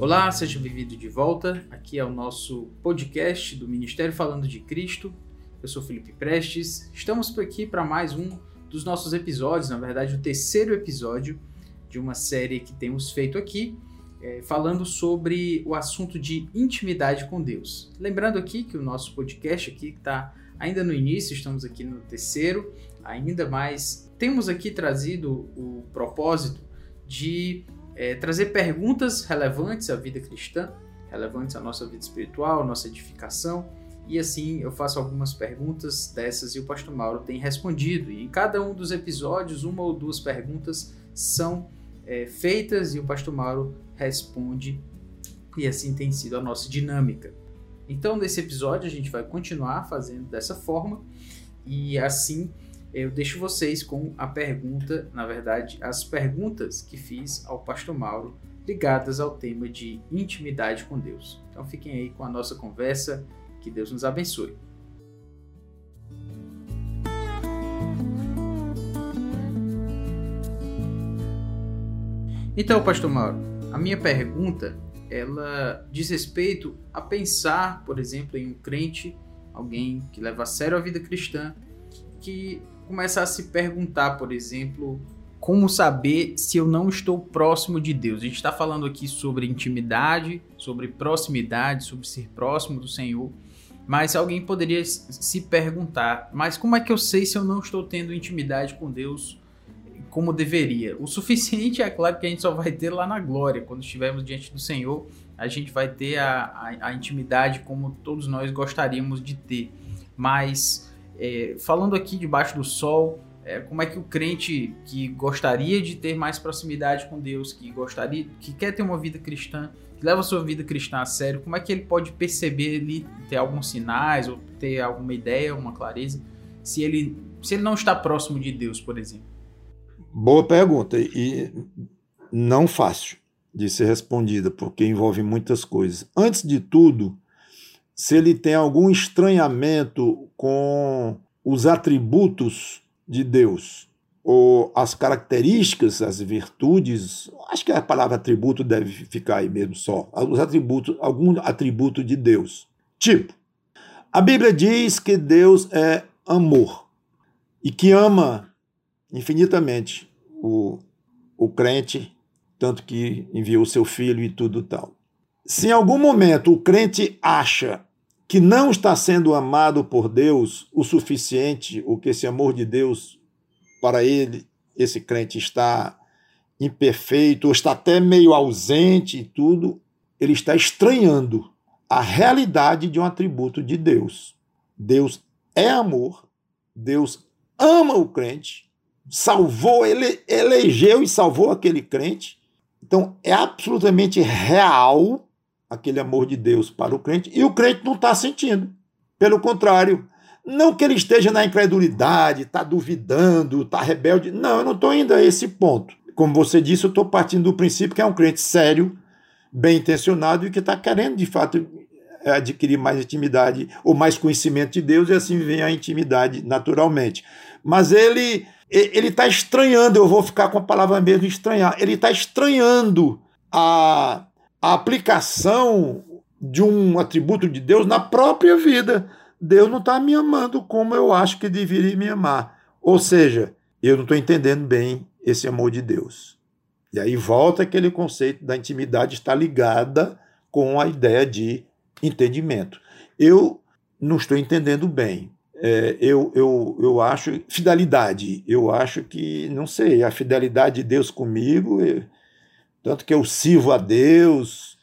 Olá, seja bem-vindo de volta. Aqui é o nosso podcast do Ministério Falando de Cristo. Eu sou Felipe Prestes. Estamos aqui para mais um dos nossos episódios, na verdade, o terceiro episódio de uma série que temos feito aqui, é, falando sobre o assunto de intimidade com Deus. Lembrando aqui que o nosso podcast aqui está ainda no início, estamos aqui no terceiro, ainda mais temos aqui trazido o propósito de é, trazer perguntas relevantes à vida cristã, relevantes à nossa vida espiritual, nossa edificação. E assim eu faço algumas perguntas dessas e o pastor Mauro tem respondido. E em cada um dos episódios, uma ou duas perguntas são é, feitas e o pastor Mauro responde. E assim tem sido a nossa dinâmica. Então, nesse episódio, a gente vai continuar fazendo dessa forma. E assim eu deixo vocês com a pergunta, na verdade, as perguntas que fiz ao pastor Mauro ligadas ao tema de intimidade com Deus. Então fiquem aí com a nossa conversa, que Deus nos abençoe. Então, pastor Mauro, a minha pergunta, ela diz respeito a pensar, por exemplo, em um crente, alguém que leva a sério a vida cristã, que começa a se perguntar, por exemplo, como saber se eu não estou próximo de Deus. A gente está falando aqui sobre intimidade, sobre proximidade, sobre ser próximo do Senhor. Mas alguém poderia se perguntar: mas como é que eu sei se eu não estou tendo intimidade com Deus como deveria? O suficiente é claro que a gente só vai ter lá na glória, quando estivermos diante do Senhor, a gente vai ter a, a, a intimidade como todos nós gostaríamos de ter. Mas é, falando aqui debaixo do sol, é, como é que o crente que gostaria de ter mais proximidade com Deus, que gostaria, que quer ter uma vida cristã, que leva a sua vida cristã a sério, como é que ele pode perceber ali, ter alguns sinais ou ter alguma ideia, uma clareza, se ele, se ele não está próximo de Deus, por exemplo? Boa pergunta e não fácil de ser respondida, porque envolve muitas coisas. Antes de tudo, se ele tem algum estranhamento com os atributos de Deus, ou as características, as virtudes, acho que a palavra atributo deve ficar aí mesmo só, os atributos, algum atributo de Deus. Tipo, a Bíblia diz que Deus é amor e que ama infinitamente o, o crente, tanto que enviou seu filho e tudo tal. Se em algum momento o crente acha que não está sendo amado por Deus o suficiente, ou que esse amor de Deus para ele, esse crente está imperfeito, ou está até meio ausente e tudo, ele está estranhando a realidade de um atributo de Deus. Deus é amor, Deus ama o crente, salvou, ele elegeu e salvou aquele crente. Então é absolutamente real aquele amor de Deus para o crente e o crente não está sentindo. Pelo contrário, não que ele esteja na incredulidade, está duvidando, está rebelde. Não, eu não estou indo a esse ponto. Como você disse, eu estou partindo do princípio que é um crente sério, bem intencionado e que está querendo, de fato, adquirir mais intimidade ou mais conhecimento de Deus e assim vem a intimidade naturalmente. Mas ele ele está estranhando, eu vou ficar com a palavra mesmo estranhar, ele está estranhando a a aplicação de um atributo de Deus na própria vida. Deus não está me amando como eu acho que deveria me amar. Ou seja, eu não estou entendendo bem esse amor de Deus. E aí volta aquele conceito da intimidade está ligada com a ideia de entendimento. Eu não estou entendendo bem. É, eu, eu, eu acho fidelidade. Eu acho que, não sei, a fidelidade de Deus comigo. Eu, tanto que eu sirvo a Deus,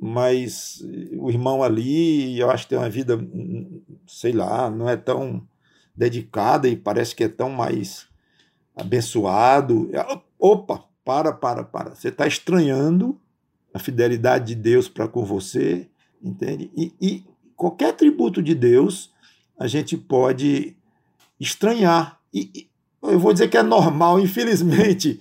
mas o irmão ali, eu acho que tem uma vida, sei lá, não é tão dedicada e parece que é tão mais abençoado. Opa, para, para, para. Você está estranhando a fidelidade de Deus para com você, entende? E, e qualquer atributo de Deus a gente pode estranhar. E, e eu vou dizer que é normal, infelizmente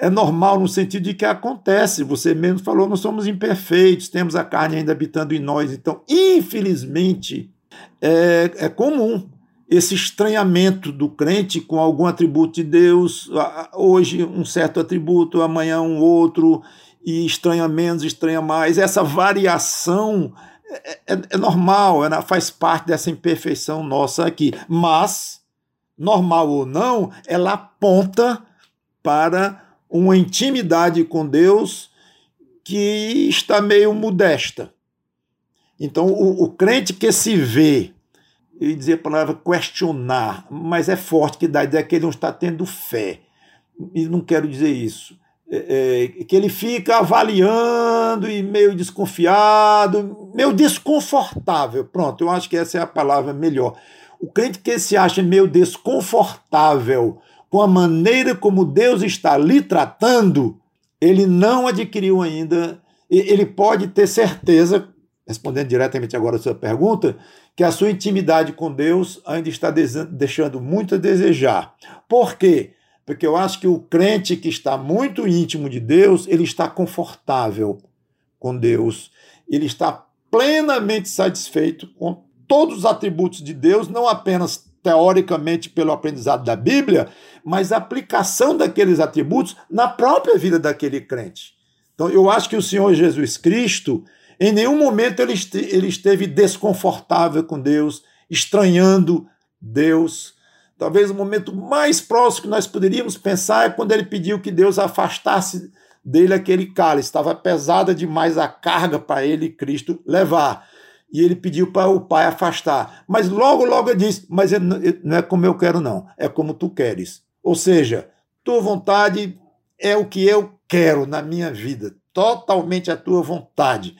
é normal no sentido de que acontece. Você mesmo falou, nós somos imperfeitos, temos a carne ainda habitando em nós. Então, infelizmente, é, é comum esse estranhamento do crente com algum atributo de Deus, hoje um certo atributo, amanhã um outro, e estranha menos, estranha mais. Essa variação é, é, é normal, ela faz parte dessa imperfeição nossa aqui. Mas, normal ou não, ela aponta para uma intimidade com Deus que está meio modesta. Então, o, o crente que se vê, ele dizer a palavra questionar, mas é forte que dá ideia que ele não está tendo fé. E não quero dizer isso. É, é, que ele fica avaliando e meio desconfiado, meio desconfortável. Pronto, eu acho que essa é a palavra melhor. O crente que se acha meio desconfortável com a maneira como Deus está lhe tratando, ele não adquiriu ainda, ele pode ter certeza, respondendo diretamente agora a sua pergunta, que a sua intimidade com Deus ainda está deixando muito a desejar. Por quê? Porque eu acho que o crente que está muito íntimo de Deus, ele está confortável com Deus, ele está plenamente satisfeito com todos os atributos de Deus, não apenas teoricamente pelo aprendizado da Bíblia, mas a aplicação daqueles atributos na própria vida daquele crente. Então, eu acho que o Senhor Jesus Cristo, em nenhum momento ele, ele esteve desconfortável com Deus, estranhando Deus. Talvez o momento mais próximo que nós poderíamos pensar é quando ele pediu que Deus afastasse dele aquele cálice. Estava pesada demais a carga para ele, Cristo, levar e ele pediu para o pai afastar. Mas logo, logo ele disse: Mas não é como eu quero, não, é como tu queres. Ou seja, tua vontade é o que eu quero na minha vida, totalmente a tua vontade.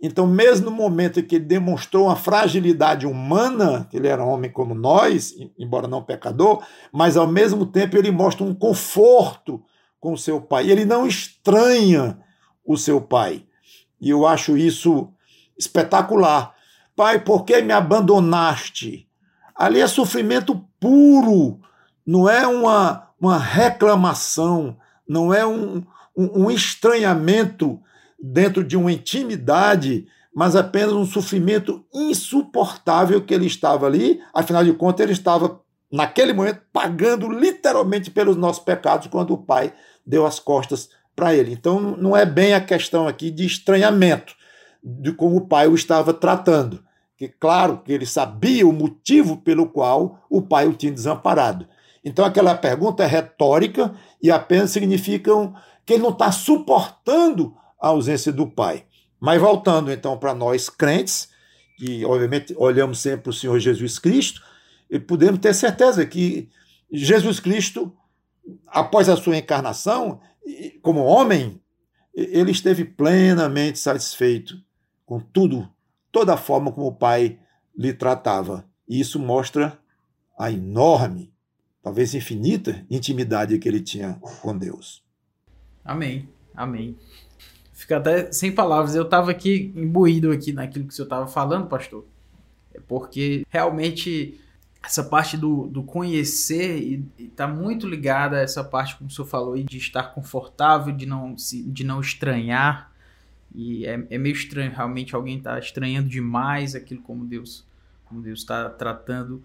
Então, mesmo no momento em que ele demonstrou uma fragilidade humana, ele era homem como nós, embora não pecador, mas ao mesmo tempo ele mostra um conforto com o seu pai. Ele não estranha o seu pai. E eu acho isso espetacular. Pai, por que me abandonaste? Ali é sofrimento puro, não é uma, uma reclamação, não é um, um, um estranhamento dentro de uma intimidade, mas apenas um sofrimento insuportável que ele estava ali. Afinal de contas, ele estava, naquele momento, pagando literalmente pelos nossos pecados quando o Pai deu as costas para ele. Então, não é bem a questão aqui de estranhamento de como o pai o estava tratando. Que claro que ele sabia o motivo pelo qual o pai o tinha desamparado. Então aquela pergunta é retórica e apenas significa que ele não está suportando a ausência do pai. Mas voltando então para nós crentes, que obviamente olhamos sempre para o Senhor Jesus Cristo, e podemos ter certeza que Jesus Cristo, após a sua encarnação, como homem, ele esteve plenamente satisfeito com tudo, toda a forma como o pai lhe tratava. E isso mostra a enorme, talvez infinita intimidade que ele tinha com Deus. Amém. Amém. Fica até sem palavras. Eu estava aqui imbuído aqui naquilo que o senhor estava falando, pastor. É porque realmente essa parte do, do conhecer está muito ligada a essa parte, como o senhor falou, de estar confortável, de não, se, de não estranhar e é, é meio estranho, realmente alguém está estranhando demais aquilo como Deus como Deus está tratando.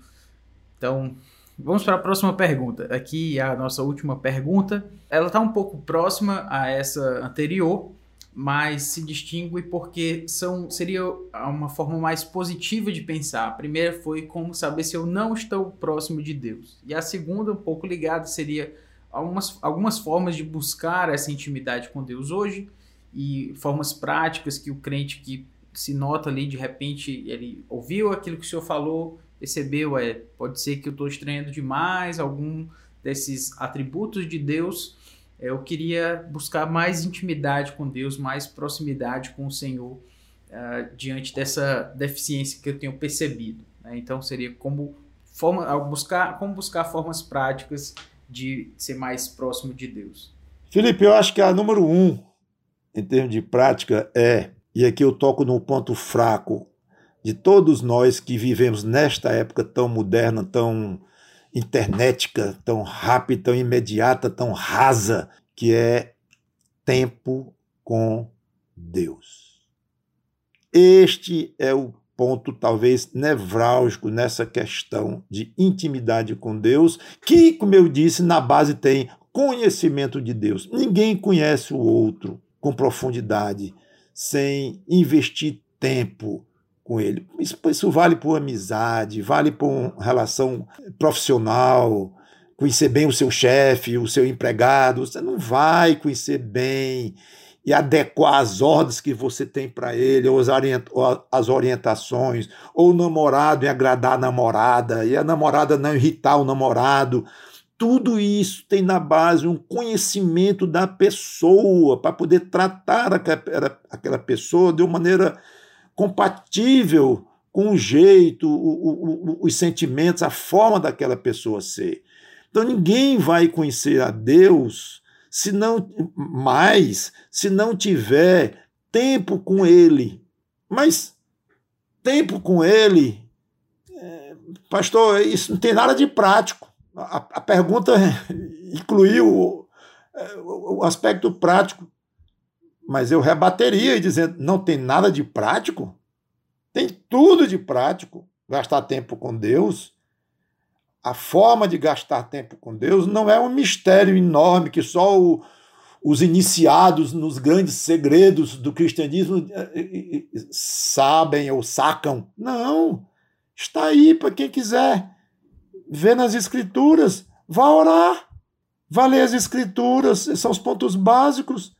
Então, vamos para a próxima pergunta. Aqui a nossa última pergunta. Ela está um pouco próxima a essa anterior, mas se distingue porque são, seria uma forma mais positiva de pensar. A primeira foi como saber se eu não estou próximo de Deus. E a segunda, um pouco ligada, seria algumas, algumas formas de buscar essa intimidade com Deus hoje e formas práticas que o crente que se nota ali, de repente, ele ouviu aquilo que o senhor falou, percebeu, é, pode ser que eu estou estranhando demais algum desses atributos de Deus, é, eu queria buscar mais intimidade com Deus, mais proximidade com o Senhor, uh, diante dessa deficiência que eu tenho percebido. Né? Então, seria como, forma, buscar, como buscar formas práticas de ser mais próximo de Deus. Felipe, eu acho que a número um em termos de prática, é, e aqui eu toco no ponto fraco de todos nós que vivemos nesta época tão moderna, tão internetica, tão rápida, tão imediata, tão rasa, que é tempo com Deus. Este é o ponto talvez nevrálgico nessa questão de intimidade com Deus, que, como eu disse, na base tem conhecimento de Deus. Ninguém conhece o outro. Com profundidade, sem investir tempo com ele. Isso, isso vale por amizade, vale por uma relação profissional, conhecer bem o seu chefe, o seu empregado. Você não vai conhecer bem e adequar as ordens que você tem para ele, ou as orientações, ou o namorado em agradar a namorada, e a namorada não irritar o namorado. Tudo isso tem na base um conhecimento da pessoa, para poder tratar aquela pessoa de uma maneira compatível com o jeito, o, o, os sentimentos, a forma daquela pessoa ser. Então ninguém vai conhecer a Deus se não mais, se não tiver tempo com ele. Mas tempo com ele, é, pastor, isso não tem nada de prático. A, a pergunta incluiu o, é, o aspecto prático, mas eu rebateria dizendo: não tem nada de prático? Tem tudo de prático. Gastar tempo com Deus, a forma de gastar tempo com Deus não é um mistério enorme que só o, os iniciados nos grandes segredos do cristianismo eh, eh, sabem ou sacam. Não. Está aí para quem quiser ver nas Escrituras. Vá orar. Vá ler as Escrituras. Esses são os pontos básicos.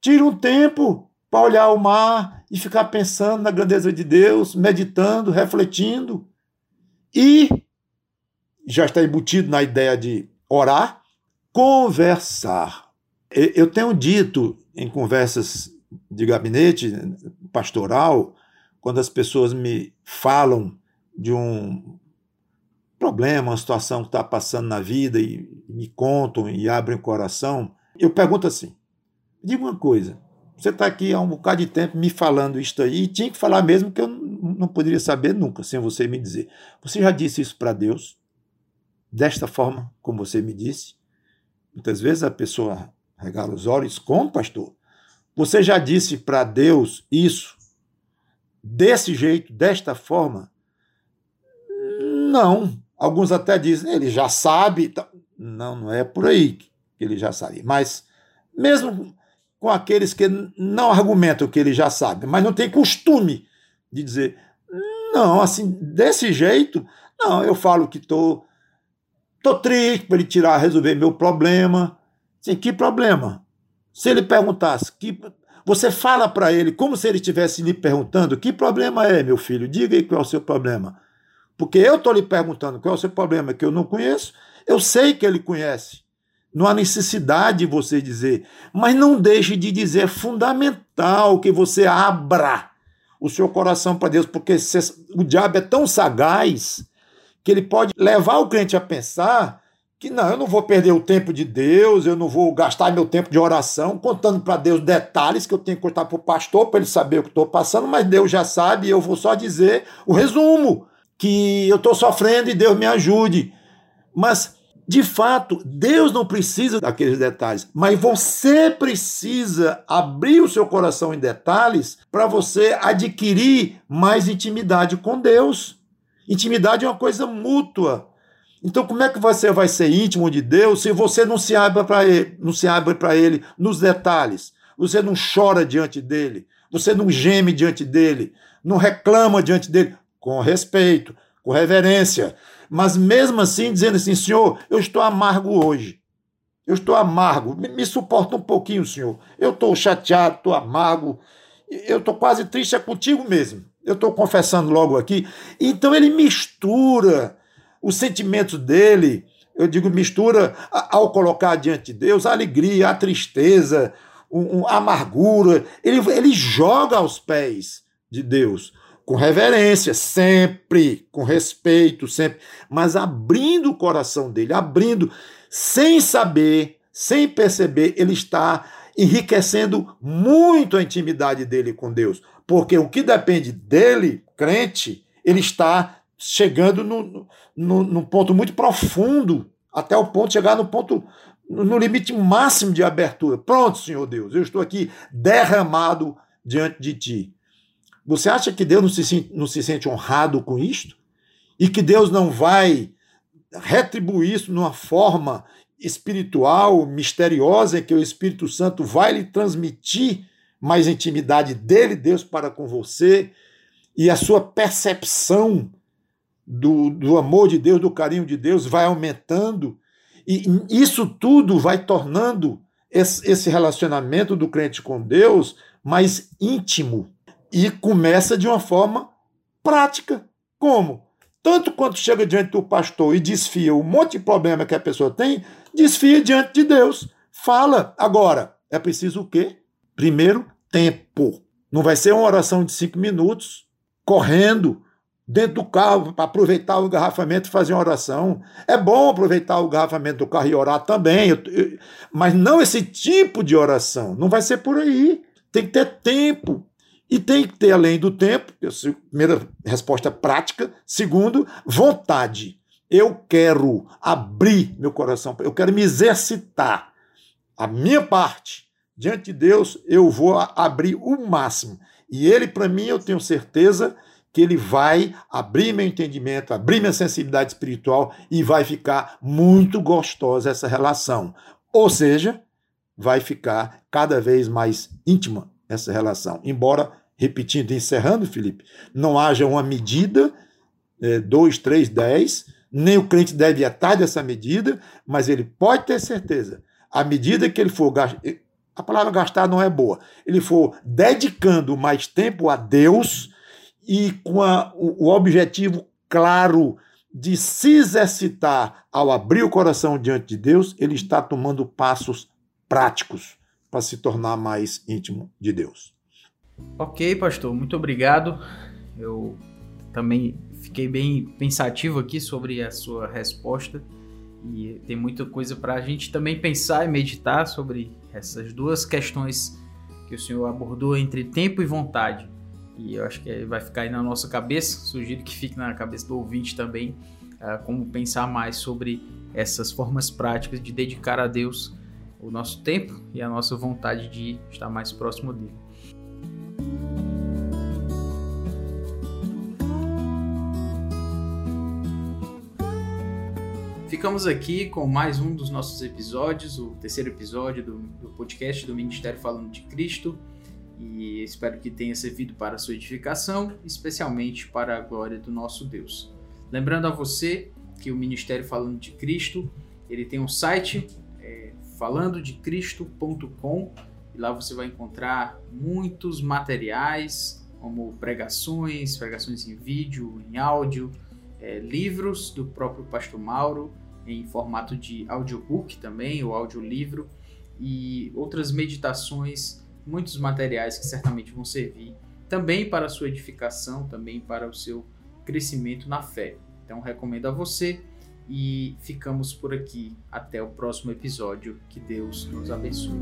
Tire um tempo para olhar o mar e ficar pensando na grandeza de Deus, meditando, refletindo. E já está embutido na ideia de orar, conversar. Eu tenho dito em conversas de gabinete pastoral, quando as pessoas me falam de um problema, uma situação que está passando na vida e me contam e abrem o coração, eu pergunto assim: diga uma coisa, você está aqui há um bocado de tempo me falando isso aí, e tinha que falar mesmo que eu não poderia saber nunca sem você me dizer. Você já disse isso para Deus? desta forma, como você me disse. Muitas vezes a pessoa regala os olhos, como pastor? Você já disse para Deus isso desse jeito, desta forma? Não. Alguns até dizem, ele já sabe. Não, não é por aí que ele já sabe. Mas, mesmo com aqueles que não argumentam que ele já sabe, mas não tem costume de dizer, não, assim, desse jeito, não, eu falo que estou Estou triste para ele tirar, resolver meu problema. Sim, que problema? Se ele perguntasse, que, você fala para ele como se ele estivesse lhe perguntando: que problema é, meu filho? Diga aí qual é o seu problema. Porque eu estou lhe perguntando qual é o seu problema? Que eu não conheço, eu sei que ele conhece. Não há necessidade de você dizer, mas não deixe de dizer, é fundamental que você abra o seu coração para Deus, porque o diabo é tão sagaz que ele pode levar o crente a pensar que não, eu não vou perder o tempo de Deus, eu não vou gastar meu tempo de oração contando para Deus detalhes que eu tenho que contar para o pastor para ele saber o que estou passando, mas Deus já sabe e eu vou só dizer o resumo, que eu estou sofrendo e Deus me ajude. Mas, de fato, Deus não precisa daqueles detalhes, mas você precisa abrir o seu coração em detalhes para você adquirir mais intimidade com Deus. Intimidade é uma coisa mútua. Então, como é que você vai ser íntimo de Deus se você não se abre para ele, não se abre para ele nos detalhes? Você não chora diante dele, você não geme diante dele, não reclama diante dele com respeito, com reverência, mas mesmo assim dizendo assim, Senhor, eu estou amargo hoje. Eu estou amargo, me, me suporta um pouquinho, Senhor. Eu estou chateado, estou amargo, eu estou quase triste é contigo mesmo. Eu estou confessando logo aqui. Então ele mistura os sentimentos dele, eu digo mistura ao colocar diante de Deus a alegria, a tristeza, a amargura. Ele, ele joga aos pés de Deus com reverência, sempre, com respeito, sempre, mas abrindo o coração dele, abrindo, sem saber, sem perceber, ele está enriquecendo muito a intimidade dele com Deus. Porque o que depende dele, crente, ele está chegando no, no, num ponto muito profundo, até o ponto de chegar no ponto, no limite máximo de abertura. Pronto, Senhor Deus, eu estou aqui derramado diante de ti. Você acha que Deus não se, não se sente honrado com isto? E que Deus não vai retribuir isso numa forma espiritual, misteriosa, que o Espírito Santo vai lhe transmitir mais intimidade dele, Deus, para com você, e a sua percepção do, do amor de Deus, do carinho de Deus vai aumentando, e isso tudo vai tornando esse relacionamento do crente com Deus mais íntimo e começa de uma forma prática. Como? Tanto quanto chega diante do pastor e desfia um monte de problema que a pessoa tem, desfia diante de Deus. Fala. Agora, é preciso o quê? Primeiro, tempo. Não vai ser uma oração de cinco minutos, correndo dentro do carro para aproveitar o engarrafamento e fazer uma oração. É bom aproveitar o engarrafamento do carro e orar também, mas não esse tipo de oração. Não vai ser por aí. Tem que ter tempo. E tem que ter, além do tempo, primeira resposta prática. Segundo, vontade. Eu quero abrir meu coração, eu quero me exercitar. A minha parte, diante de Deus, eu vou abrir o máximo. E Ele, para mim, eu tenho certeza que Ele vai abrir meu entendimento, abrir minha sensibilidade espiritual e vai ficar muito gostosa essa relação. Ou seja, vai ficar cada vez mais íntima essa relação. Embora, repetindo, encerrando, Felipe, não haja uma medida, 2, 3, 10, nem o crente deve atar dessa medida, mas ele pode ter certeza, à medida que ele for a palavra gastar não é boa, ele for dedicando mais tempo a Deus e com a, o, o objetivo claro de se exercitar ao abrir o coração diante de Deus, ele está tomando passos práticos para se tornar mais íntimo de Deus. Ok, pastor, muito obrigado. Eu também fiquei bem pensativo aqui sobre a sua resposta e tem muita coisa para a gente também pensar e meditar sobre essas duas questões que o senhor abordou entre tempo e vontade. E eu acho que vai ficar aí na nossa cabeça, sugiro que fique na cabeça do ouvinte também, uh, como pensar mais sobre essas formas práticas de dedicar a Deus o nosso tempo e a nossa vontade de estar mais próximo dele. Ficamos aqui com mais um dos nossos episódios, o terceiro episódio do, do podcast do Ministério Falando de Cristo. E espero que tenha servido para a sua edificação, especialmente para a glória do nosso Deus. Lembrando a você que o Ministério Falando de Cristo ele tem um site falandodecristo.com e lá você vai encontrar muitos materiais, como pregações, pregações em vídeo, em áudio, é, livros do próprio Pastor Mauro em formato de audiobook também, ou audiolivro, e outras meditações, muitos materiais que certamente vão servir também para a sua edificação, também para o seu crescimento na fé. Então recomendo a você e ficamos por aqui. Até o próximo episódio. Que Deus nos abençoe.